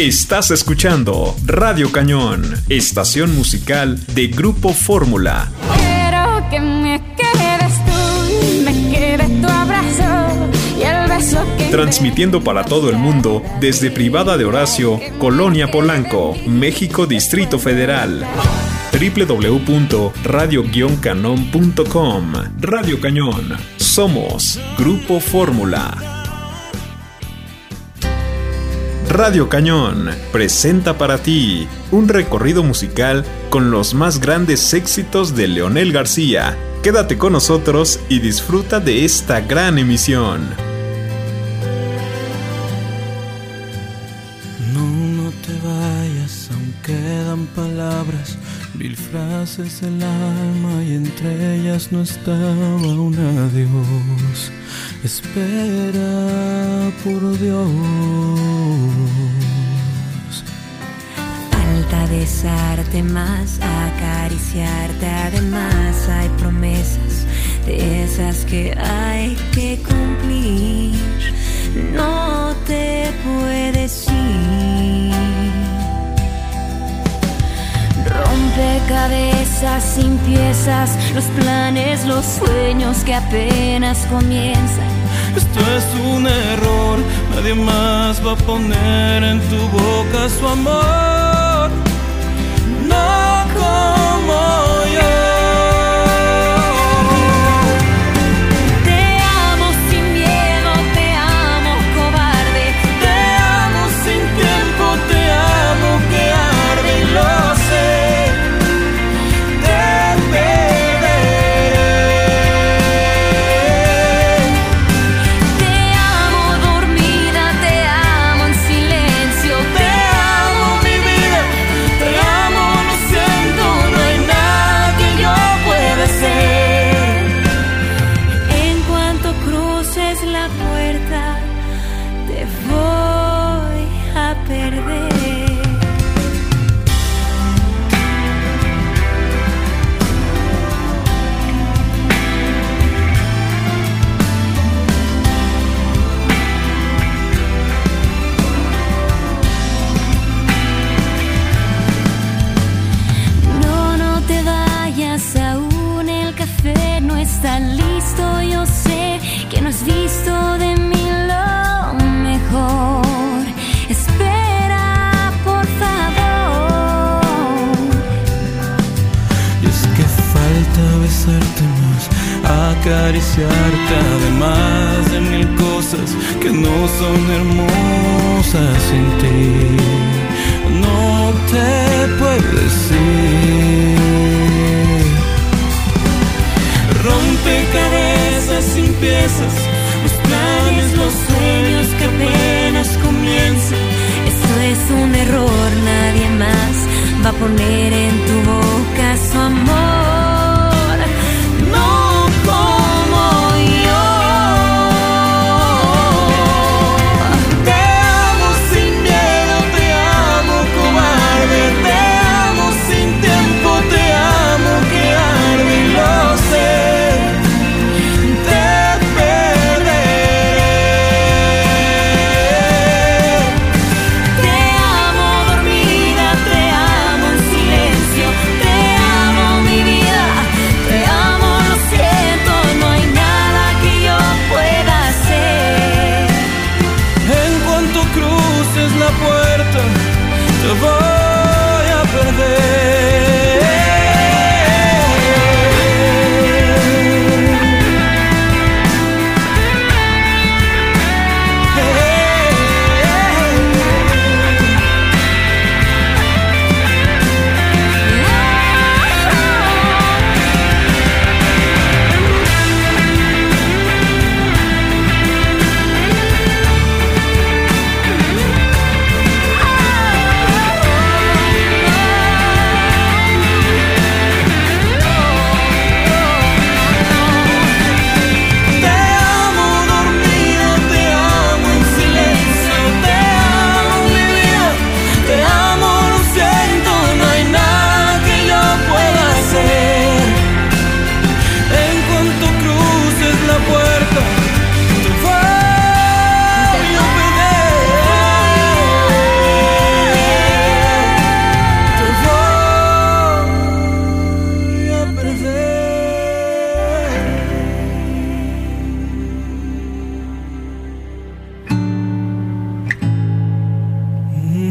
Estás escuchando Radio Cañón, estación musical de Grupo Fórmula. Quiero que me quedes tú, me quede tu abrazo y el beso que Transmitiendo para todo el mundo desde Privada de Horacio, Colonia Polanco, México Distrito Federal www.radio-canon.com Radio Cañón. Somos Grupo Fórmula. Radio Cañón presenta para ti un recorrido musical con los más grandes éxitos de Leonel García. Quédate con nosotros y disfruta de esta gran emisión. No, no te vayas, aún quedan palabras, mil frases del alma y entre ellas no estaba un adiós. Espera por Dios. Falta besarte más, acariciarte además. Hay promesas de esas que hay que cumplir. No te puedes ir. Rompecabezas sin piezas, los planes, los sueños que apenas comienzan. Esto es un error, nadie más va a poner en tu boca su amor. No como yo.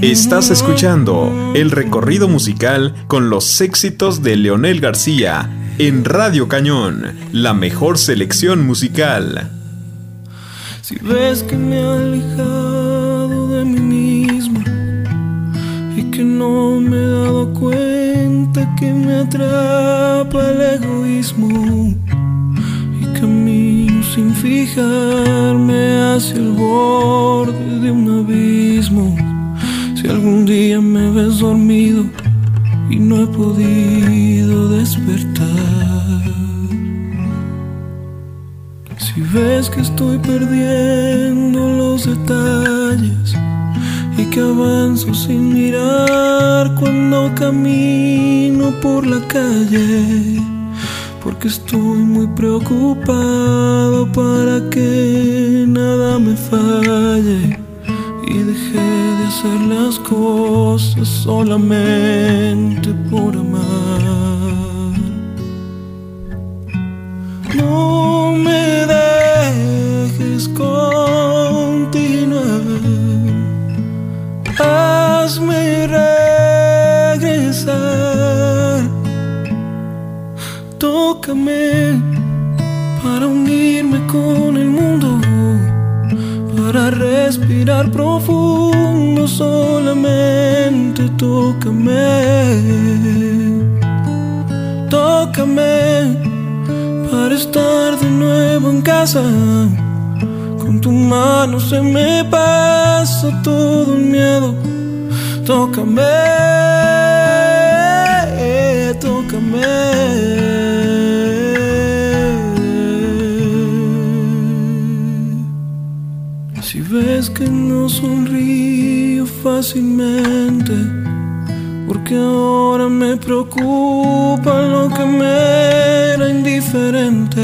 Estás escuchando el recorrido musical con los éxitos de Leonel García en Radio Cañón, la mejor selección musical. Si ves que me he alejado de mí mismo y que no me he dado cuenta que me atrapa el egoísmo y camino sin fijarme hacia el borde de un abismo. Si algún día me ves dormido y no he podido despertar. Si ves que estoy perdiendo los detalles y que avanzo sin mirar cuando camino por la calle, porque estoy muy preocupado para que nada me falle y dejé de hacer las cosas solamente por amar. No me dejes continuar, hazme regresar, tócame para unirme con para respirar profundo solamente tócame, tócame para estar de nuevo en casa. Con tu mano se me pasa todo el miedo. Tócame, que no sonrío fácilmente, porque ahora me preocupa lo que me era indiferente.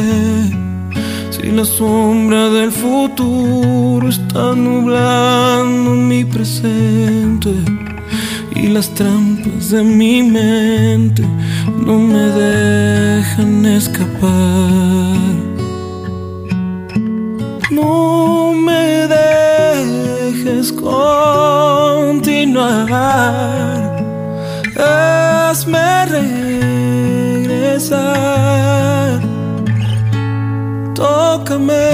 Si la sombra del futuro está nublando mi presente y las trampas de mi mente no me dejan escapar. No dejes continuar. Hazme regresar. Tócame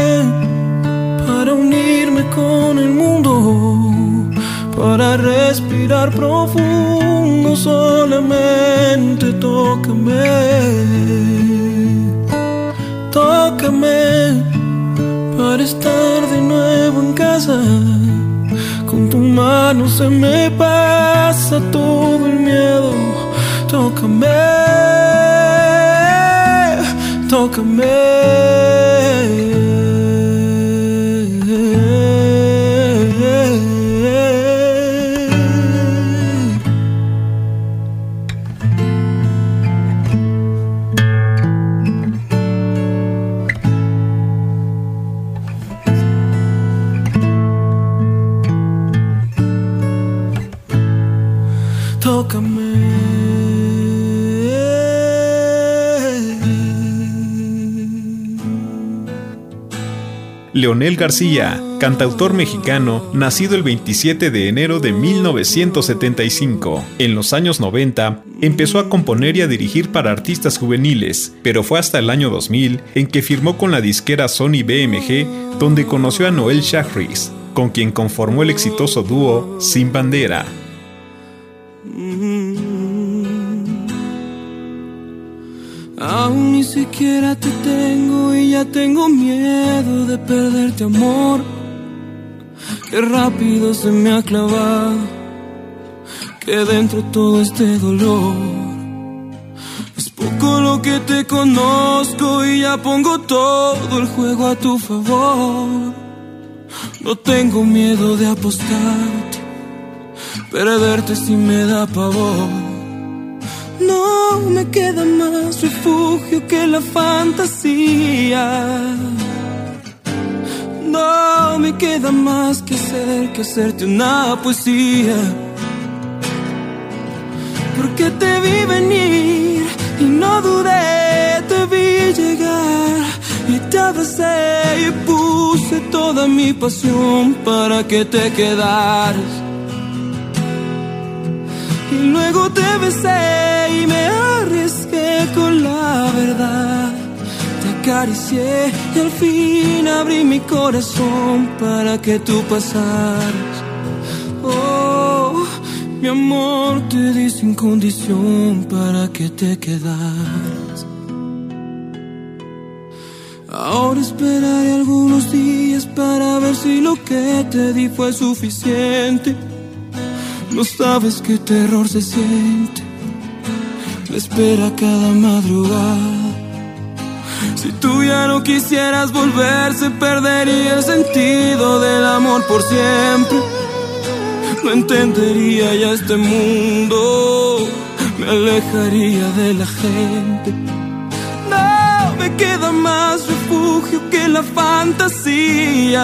para unirme con el mundo, para respirar profundo. Solamente tócame. Tócame para estar de nuevo en casa. Mano se me pasa todo el miedo. Tócame, tócame. Leonel García, cantautor mexicano, nacido el 27 de enero de 1975. En los años 90, empezó a componer y a dirigir para artistas juveniles, pero fue hasta el año 2000 en que firmó con la disquera Sony BMG, donde conoció a Noel Shahriz, con quien conformó el exitoso dúo Sin Bandera. Aún ni siquiera te tengo y ya tengo miedo de perderte amor. Qué rápido se me ha clavado que dentro todo este dolor. Es poco lo que te conozco y ya pongo todo el juego a tu favor. No tengo miedo de apostarte, perderte si me da pavor. No me queda más refugio que la fantasía. No me queda más que hacer que hacerte una poesía. Porque te vi venir y no dudé, te vi llegar y te abracé y puse toda mi pasión para que te quedaras. Y luego te besé y me arriesgué con la verdad. Te acaricié y al fin abrí mi corazón para que tú pasaras. Oh, mi amor te di sin condición para que te quedaras. Ahora esperaré algunos días para ver si lo que te di fue suficiente. No sabes qué terror se siente. Me espera cada madrugada. Si tú ya no quisieras volver, se perdería el sentido del amor por siempre. No entendería ya este mundo, me alejaría de la gente. No me queda más refugio que la fantasía.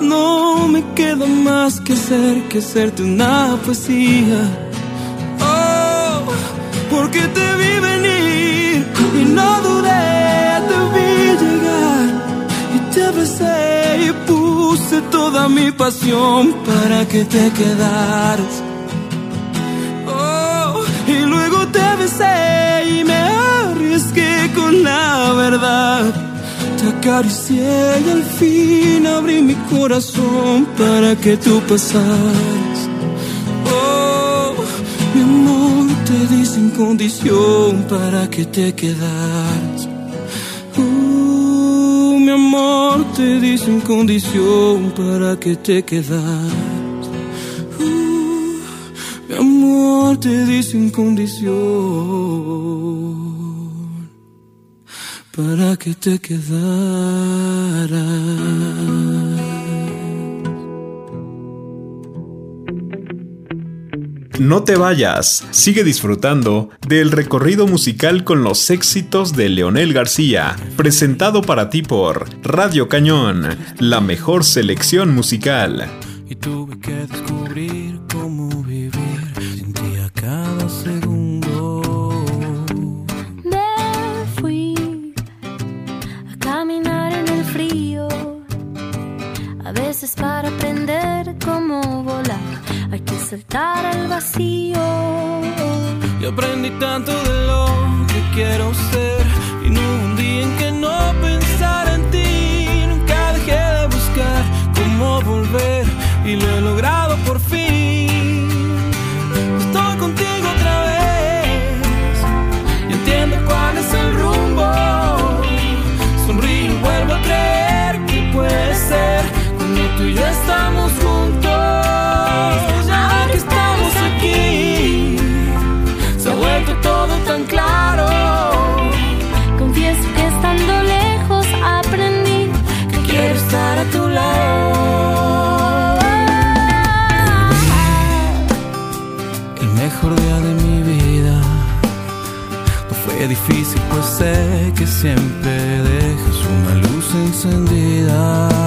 No me queda más que ser que serte una poesía. Oh, porque te vi venir y no dudé, te vi llegar y te besé y puse toda mi pasión para que te quedaras. Oh, y luego te besé y me arriesgué con la verdad. Te acaricié y al fin abrí mi corazón para que tú pasaras. Oh, mi amor, te di sin condición para que te quedaras. Uh, mi amor, te di sin condición para que te quedaras. Uh, mi amor, te di sin condición para que te quedaras. No te vayas, sigue disfrutando del recorrido musical con los éxitos de Leonel García, presentado para ti por Radio Cañón, la mejor selección musical. Y tuve que descubrir cómo vivir sin ti a cada para aprender cómo volar hay que saltar al vacío. Y aprendí tanto de lo que quiero ser. Y no hubo un día en que no pensara siempre dejas una luz encendida.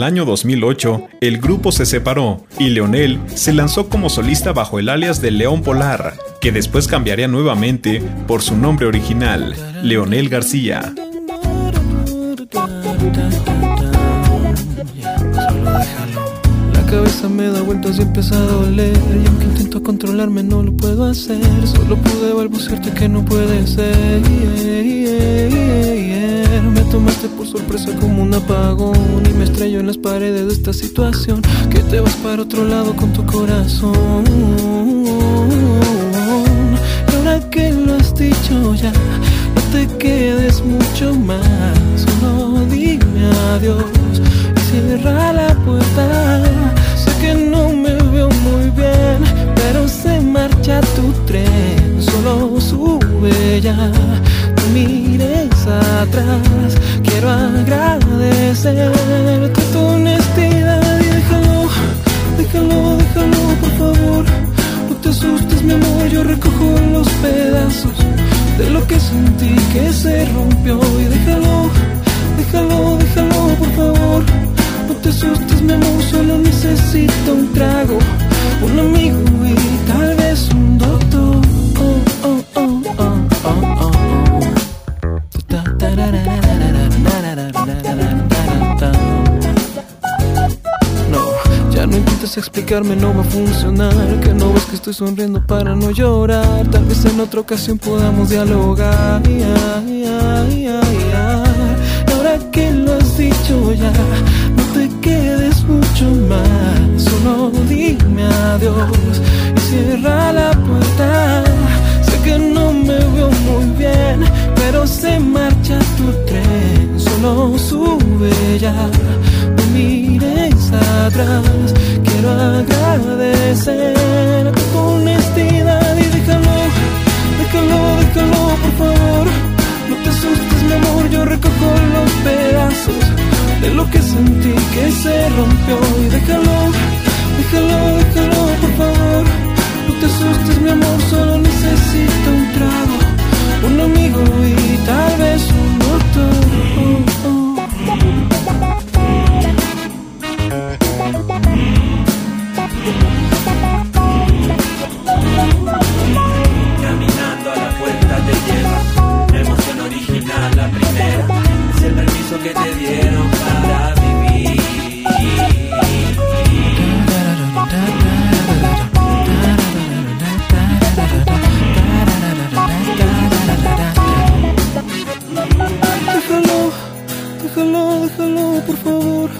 el año 2008, el grupo se separó y Leonel se lanzó como solista bajo el alias de León Polar, que después cambiaría nuevamente por su nombre original, Leonel García. La cabeza me da vueltas y empieza a doler Y aunque intento controlarme no lo puedo hacer Solo pude balbucearte que no puede ser yeah, yeah, yeah tomaste por sorpresa como un apagón Y me estrello en las paredes de esta situación Que te vas para otro lado con tu corazón. Y ahora que lo has dicho ya No te quedes mucho más Solo dime adiós Y cierra la puerta. Sé que no me veo muy bien Pero se marcha tu tren Solo sube ya mires atrás. Quiero agradecerte tu honestidad y déjalo, déjalo, déjalo, por favor. No te asustes, mi amor, yo recojo los pedazos de lo que sentí que se rompió y déjalo, déjalo, déjalo, por favor. No te asustes, mi amor, solo necesito un trago, un amigo y tal explicarme no va a funcionar Que no ves que estoy sonriendo para no llorar. Tal vez en otra ocasión podamos dialogar. Ahora que lo has dicho ya No te quedes mucho más. Solo dime adiós Y cierra la puerta. Sé que no me veo muy bien Pero se marcha tu tren. Solo sube ya No mires atrás. Quiero agradecer tu honestidad Y déjalo, déjalo, déjalo por favor. No te asustes mi amor Yo recojo los pedazos De lo que sentí que se rompió. Y déjalo, déjalo, déjalo por favor. No te asustes, mi amor, solo necesito un trago, un amigo y tal vez un doctor. Que te dieron para vivir Déjalo, déjalo, déjalo, por favor.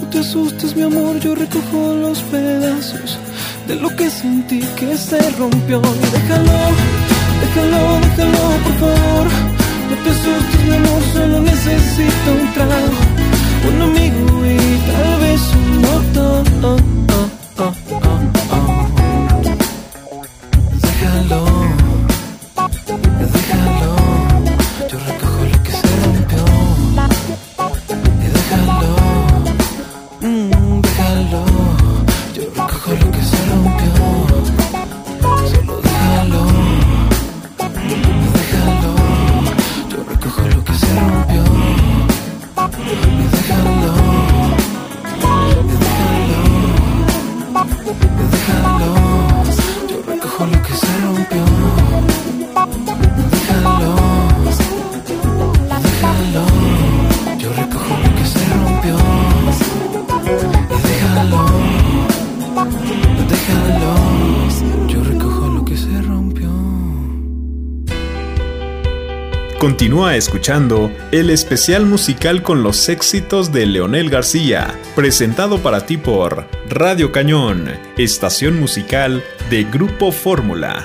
No te asustes, mi amor, yo recojo los pedazos de lo que sentí que se rompió. Y déjalo, déjalo, déjalo, por favor. No te asustes, mi amor, solo necesito un trago, un amigo Escuchando el especial musical con los éxitos de Leonel García, presentado para ti por Radio Cañón, estación musical de Grupo Fórmula.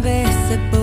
Vez podido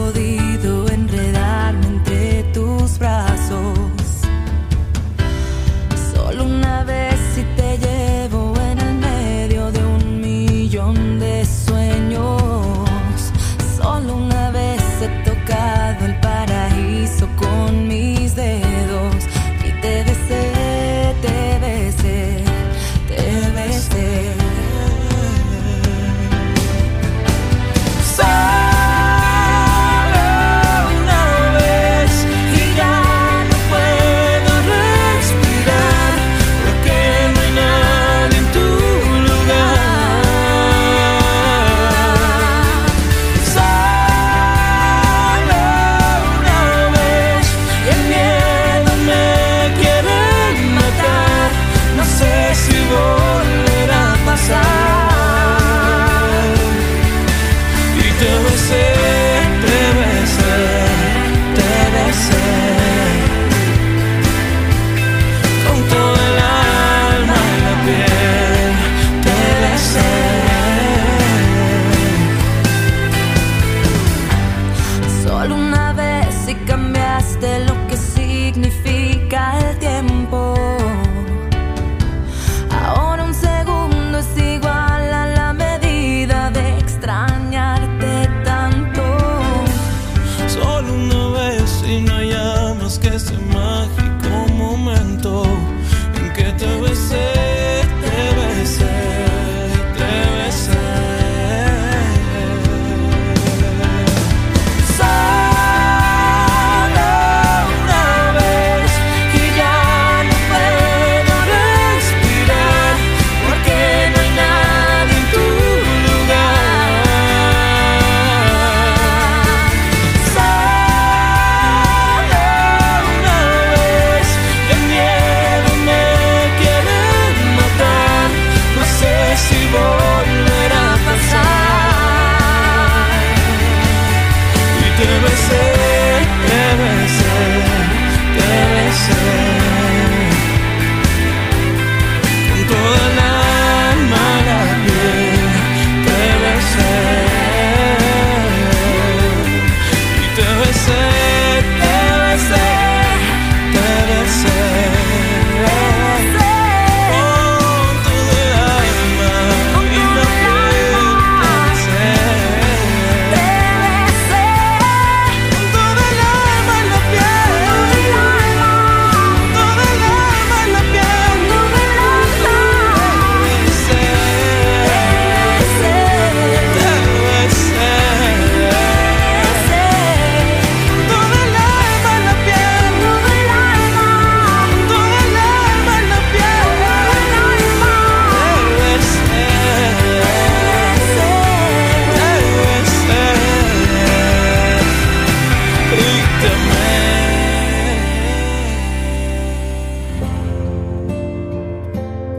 llamas que ese mágico momento en que te besé.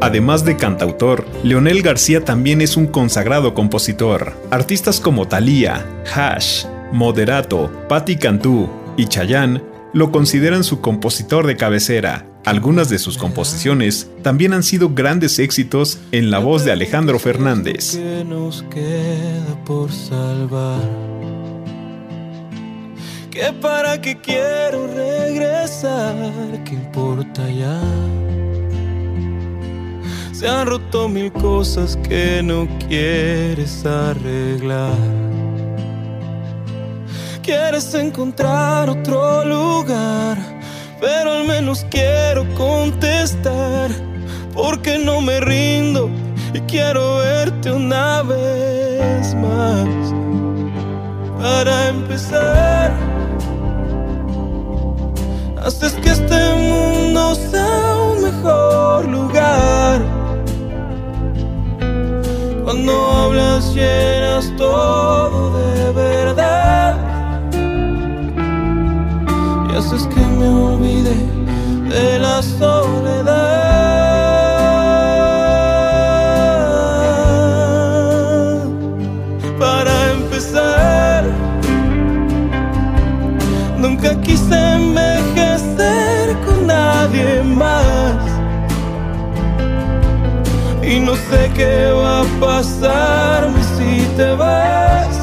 Además de cantautor, Leonel García también es un consagrado compositor. Artistas como Thalía, Hash, Moderato, Patti Cantú y Chayanne lo consideran su compositor de cabecera. Algunas de sus composiciones también han sido grandes éxitos en la voz de Alejandro Fernández. ¿Qué nos queda por salvar? Que para qué quiero regresar, ¿qué importa ya? Se han roto mil cosas que no quieres arreglar. Quieres encontrar otro lugar, pero al menos quiero contestar, porque no me rindo y quiero verte una vez más. Para empezar, haces que este mundo sea un mejor lugar. Cuando hablas llenas todo de verdad y haces que me olvide de la soledad. Para empezar, nunca quise envejecer No sé qué va a pasarme si te vas.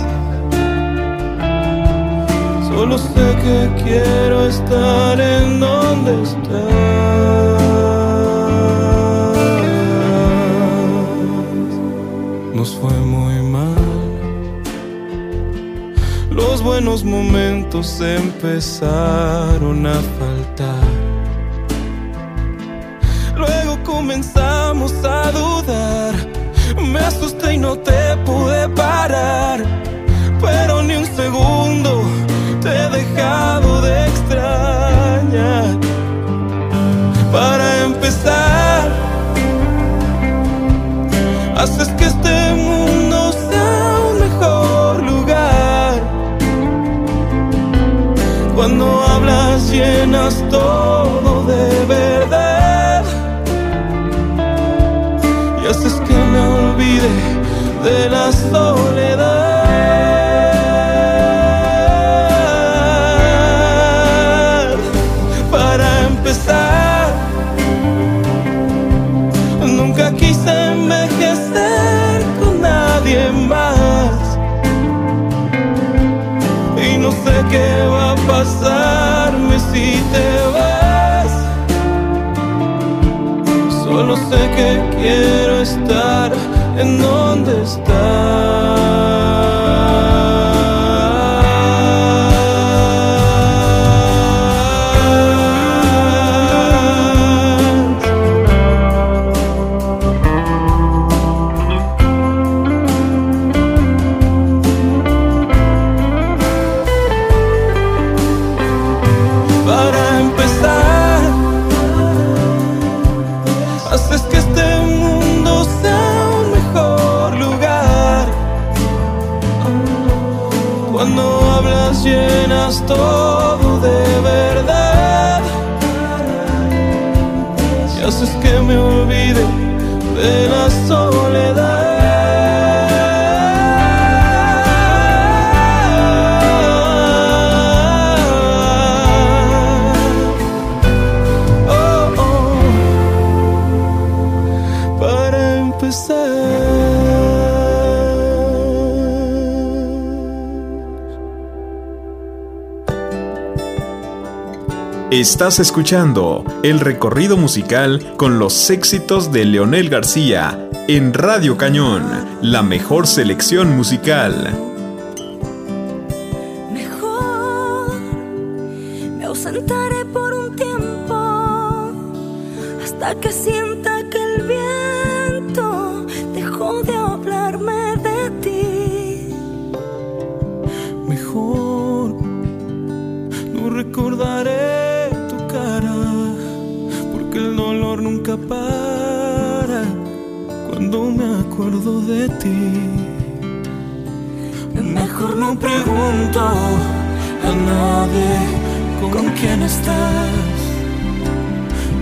Solo sé que quiero estar en donde estás. Nos fue muy mal. Los buenos momentos empezaron a faltar. Luego comenzamos a dudar. Me asusté y no te pude parar. Pero ni un segundo te he dejado de extrañar. Para empezar, haces que este mundo sea un mejor lugar. Cuando hablas llenas todo de la soledad. Para empezar, nunca quise envejecer con nadie más. Y no sé qué va a pasarme Estás escuchando el recorrido musical con los éxitos de Leonel García en Radio Cañón, la mejor selección musical. Mejor me ausentaré por un tiempo hasta que sienta que el viento dejó de hablarme de ti. Mejor no recordaré nunca para cuando me acuerdo de ti. Mejor no pregunto a nadie con quién estás.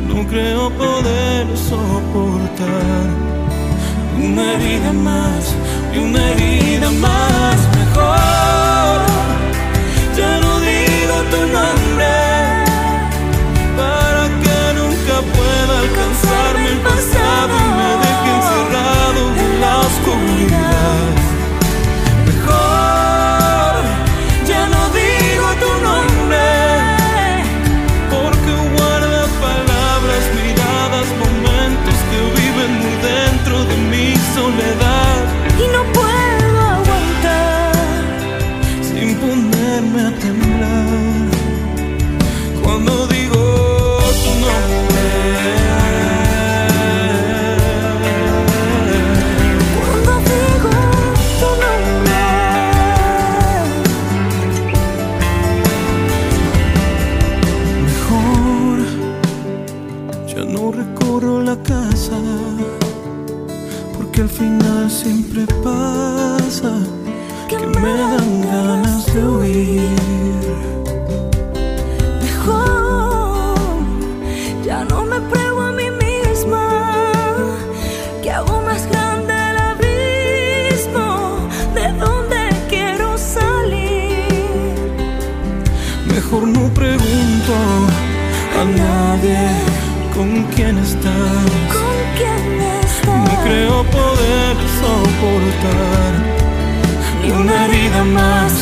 No creo poder soportar una herida más y una herida más mejor. Ya no digo tu nombre pueda alcanzarme el pasado y me a nadie con quién estás. ¿Con quién estás? No creo poder soportar ni una herida más,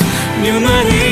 ni una herida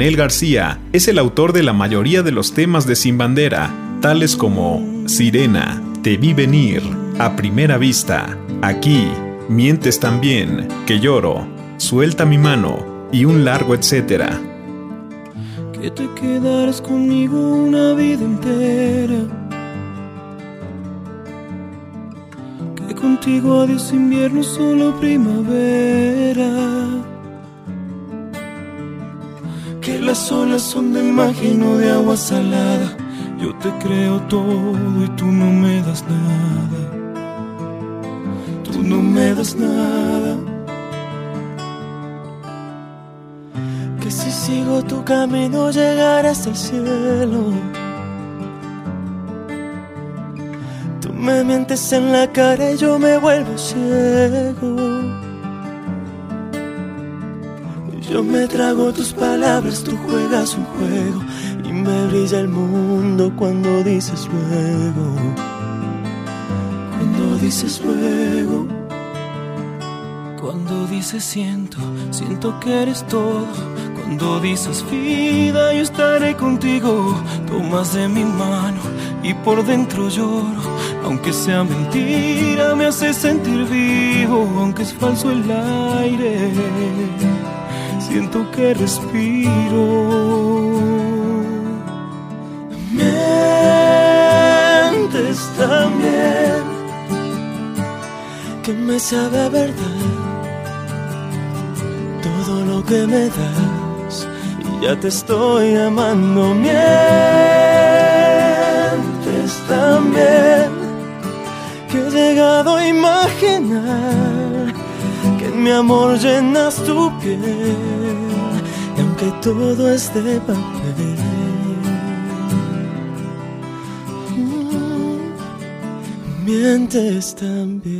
Leonel García es el autor de la mayoría de los temas de Sin Bandera, tales como Sirena, Te vi venir, A primera vista, Aquí, Mientes también, Que lloro, Suelta mi mano y un largo etcétera. Que te quedaras conmigo una vida entera. Contigo adiós invierno, solo primavera. Las olas son de magia y no de agua salada. Yo te creo todo y tú no me das nada. Tú no me das nada. Que si sigo tu camino llegaré hasta el cielo. Tú me mientes en la cara y yo me vuelvo ciego. Yo me trago tus palabras, tú juegas un juego y me brilla el mundo cuando dices luego. Cuando dices luego. Cuando dices siento, siento que eres todo. Cuando dices vida, yo estaré contigo. Tomas de mi mano y por dentro lloro. Aunque sea mentira, me hace sentir vivo. Aunque es falso el aire, siento que respiro. Mientes también que me sabe verdad todo lo que me das y ya te estoy amando. Mientes también que he llegado a imaginar que en mi amor llenas tu piel todo es de papel. Mientes también.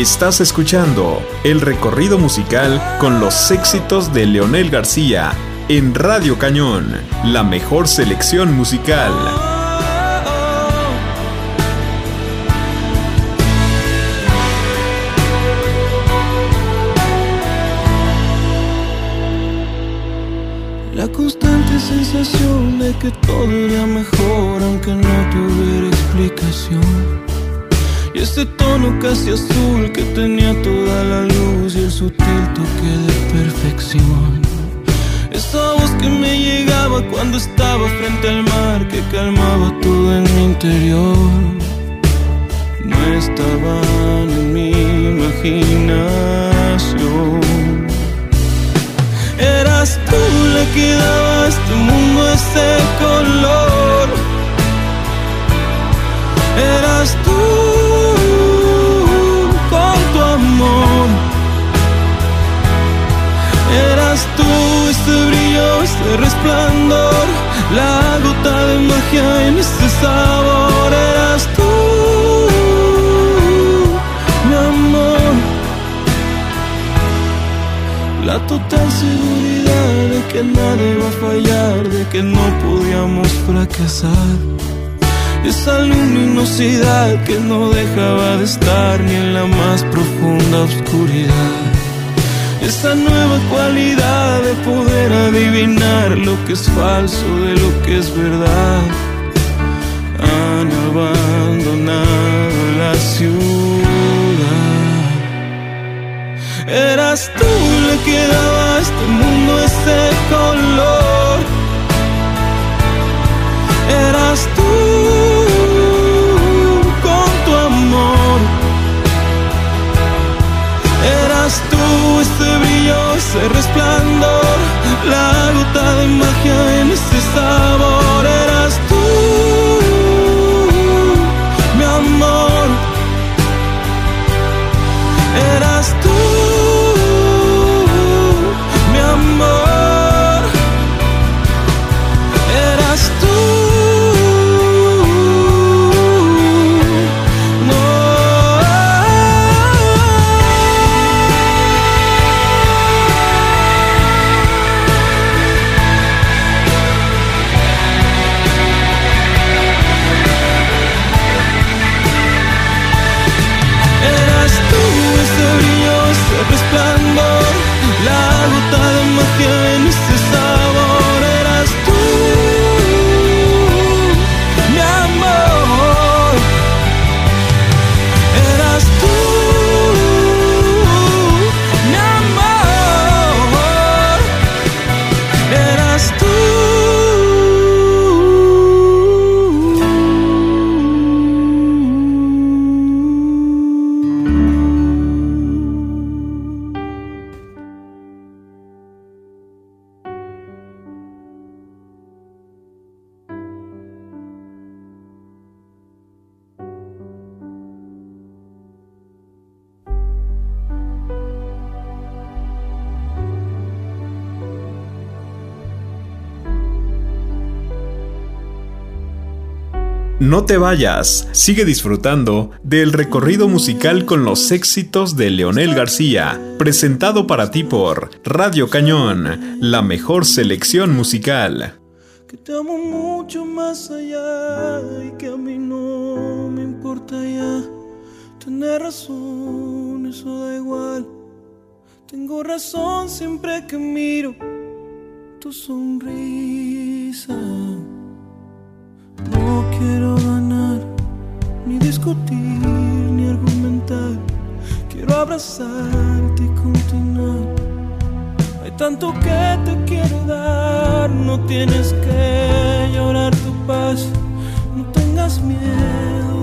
Estás escuchando el recorrido musical con los éxitos de Leonel García en Radio Cañón, la mejor selección musical. No estaban en mi imaginación. Eras tú la que daba a este mundo ese color. Eras tú con tu amor. Eras tú ese brillo, ese resplandor, la gota de magia en ese sabor. Total seguridad de que nada iba a fallar, de que no podíamos fracasar. Esa luminosidad que no dejaba de estar ni en la más profunda oscuridad. Esa nueva cualidad de poder adivinar lo que es falso de lo que es verdad. Han abandonado la ciudad. Eras tú que daba a este mundo ese color. Eras tú con tu amor. Eras tú ese brillo, ese resplandor, la gota de magia en ese sabor. Eras tú, No te vayas, sigue disfrutando del recorrido musical con los éxitos de Leonel García, presentado para ti por Radio Cañón, la mejor selección musical. Que te amo mucho más allá y que a mí no me importa ya tener razón, eso da igual. Tengo razón siempre que miro tu sonrisa. Discutir, ni argumentar. Quiero abrazarte y continuar. Hay tanto que te quiero dar, no tienes que llorar tu paz. No tengas miedo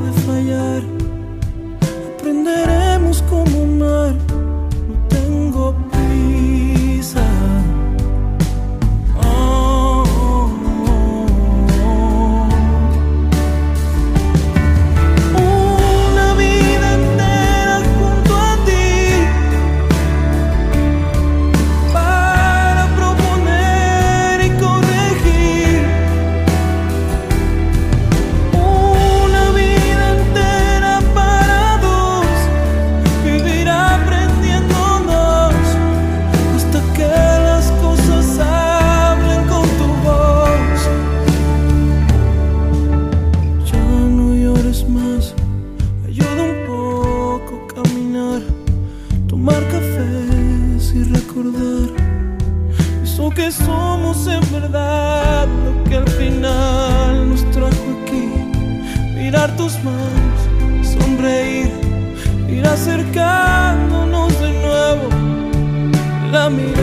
manos, sonreír, ir acercándonos de nuevo la mirada.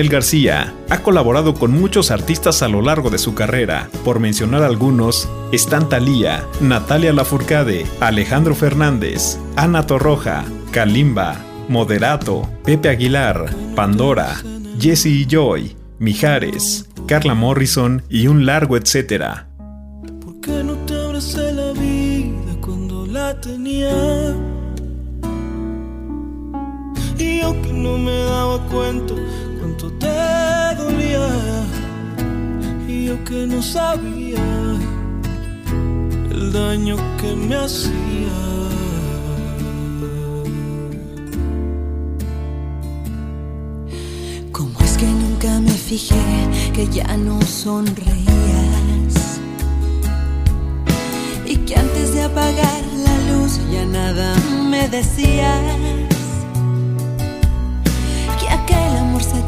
Leonel García ha colaborado con muchos artistas a lo largo de su carrera. Por mencionar algunos, están Thalía, Natalia Lafourcade, Alejandro Fernández, Ana Torroja, Kalimba, Moderato, Pepe Aguilar, Pandora, Jesse y Joy, Mijares, Carla Morrison y un largo etcétera. ¿Por qué no te abracé la vida cuando la tenía? Y yo que no me daba cuenta te dolía. Y yo que no sabía el daño que me hacía. ¿Cómo es que nunca me fijé que ya no sonreías? Y que antes de apagar la luz ya nada me decías.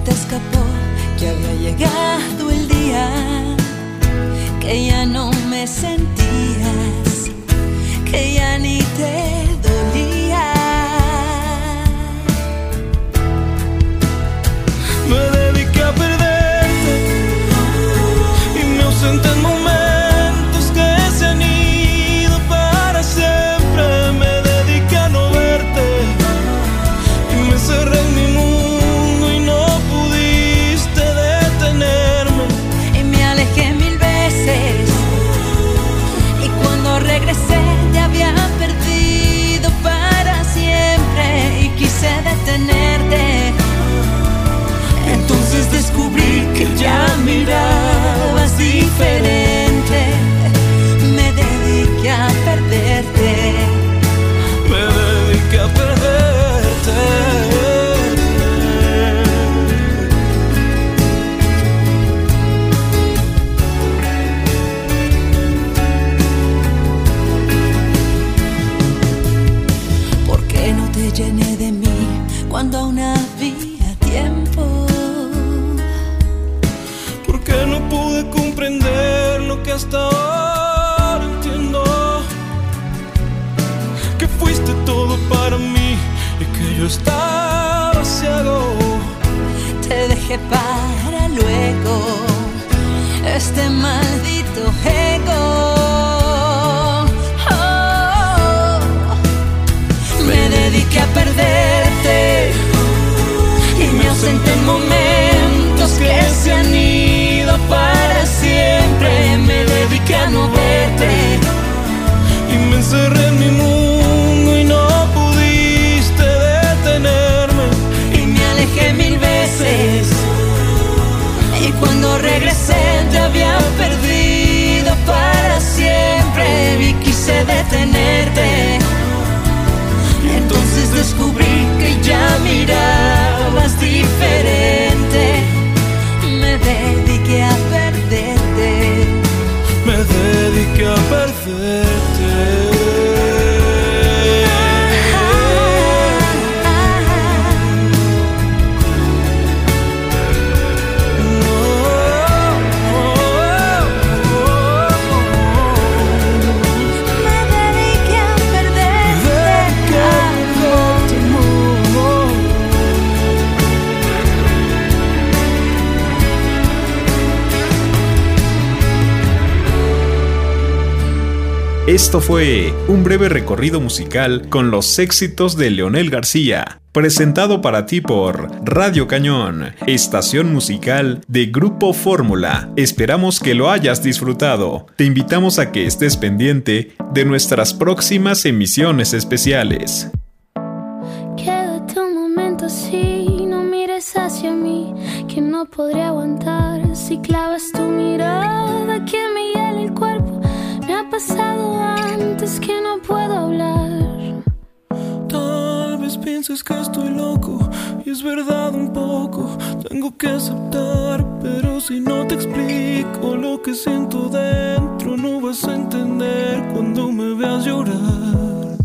Te escapó, que había llegado el día, que ya no me sentías, que ya ni te Esto fue un breve recorrido musical con los éxitos de Leonel García, presentado para ti por Radio Cañón, estación musical de Grupo Fórmula. Esperamos que lo hayas disfrutado. Te invitamos a que estés pendiente de nuestras próximas emisiones especiales. Quédate un momento así, no mires hacia mí, que no podré aguantar si clavas tu mirada que me hiela el cuerpo. Pasado antes que no puedo hablar. Tal vez pienses que estoy loco y es verdad un poco. Tengo que aceptar, pero si no te explico lo que siento dentro, no vas a entender cuando me veas llorar.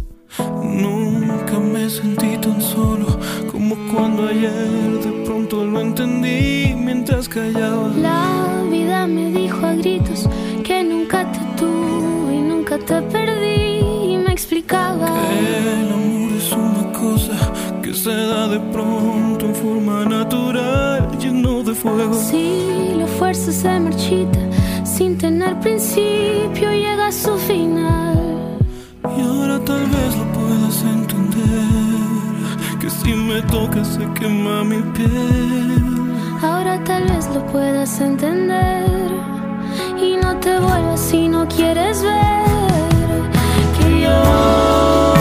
Nunca me sentí tan solo como cuando ayer de pronto lo entendí mientras callaba. La vida me dijo a gritos que nunca te tuve te perdí y me explicaba. El amor es una cosa que se da de pronto en forma natural, lleno de fuego. Si la fuerza se marchita sin tener principio llega a su final. Y ahora tal vez lo puedas entender, que si me tocas se quema mi piel. Ahora tal vez lo puedas entender no te vuelvas si no quieres ver que lloro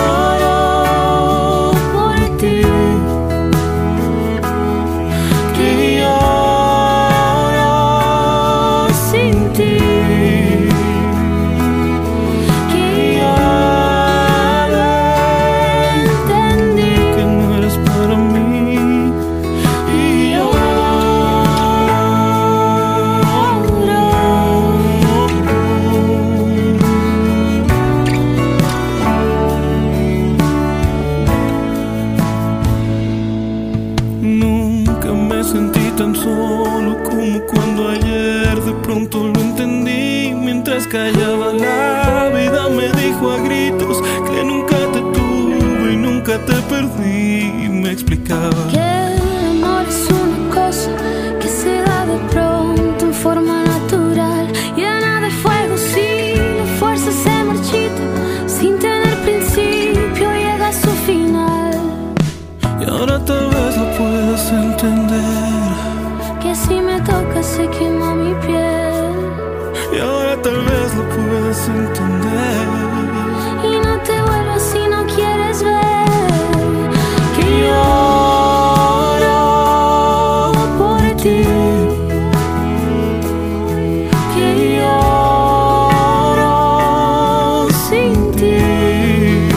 puedas entender y no te vuelvas si no quieres ver. Que lloro por ti. Que lloro sin ti.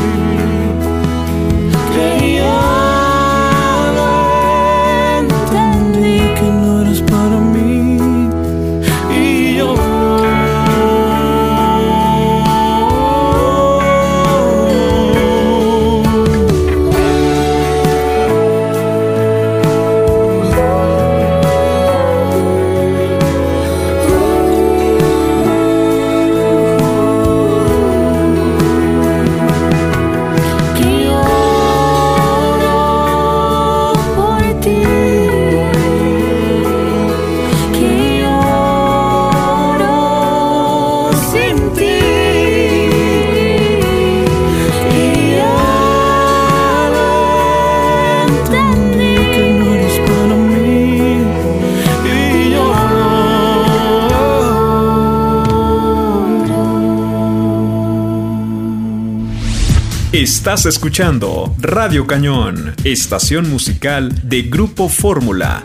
Estás escuchando Radio Cañón, estación musical de Grupo Fórmula.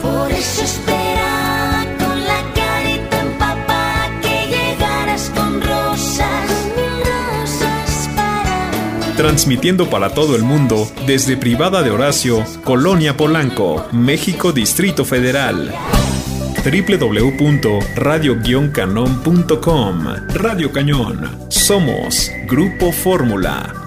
Por eso esperaba con la carita empapada que llegaras con rosas, rosas para. Transmitiendo para todo el mundo desde Privada de Horacio, Colonia Polanco, México Distrito Federal www.radio-canon.com Radio Cañón. Somos Grupo Fórmula.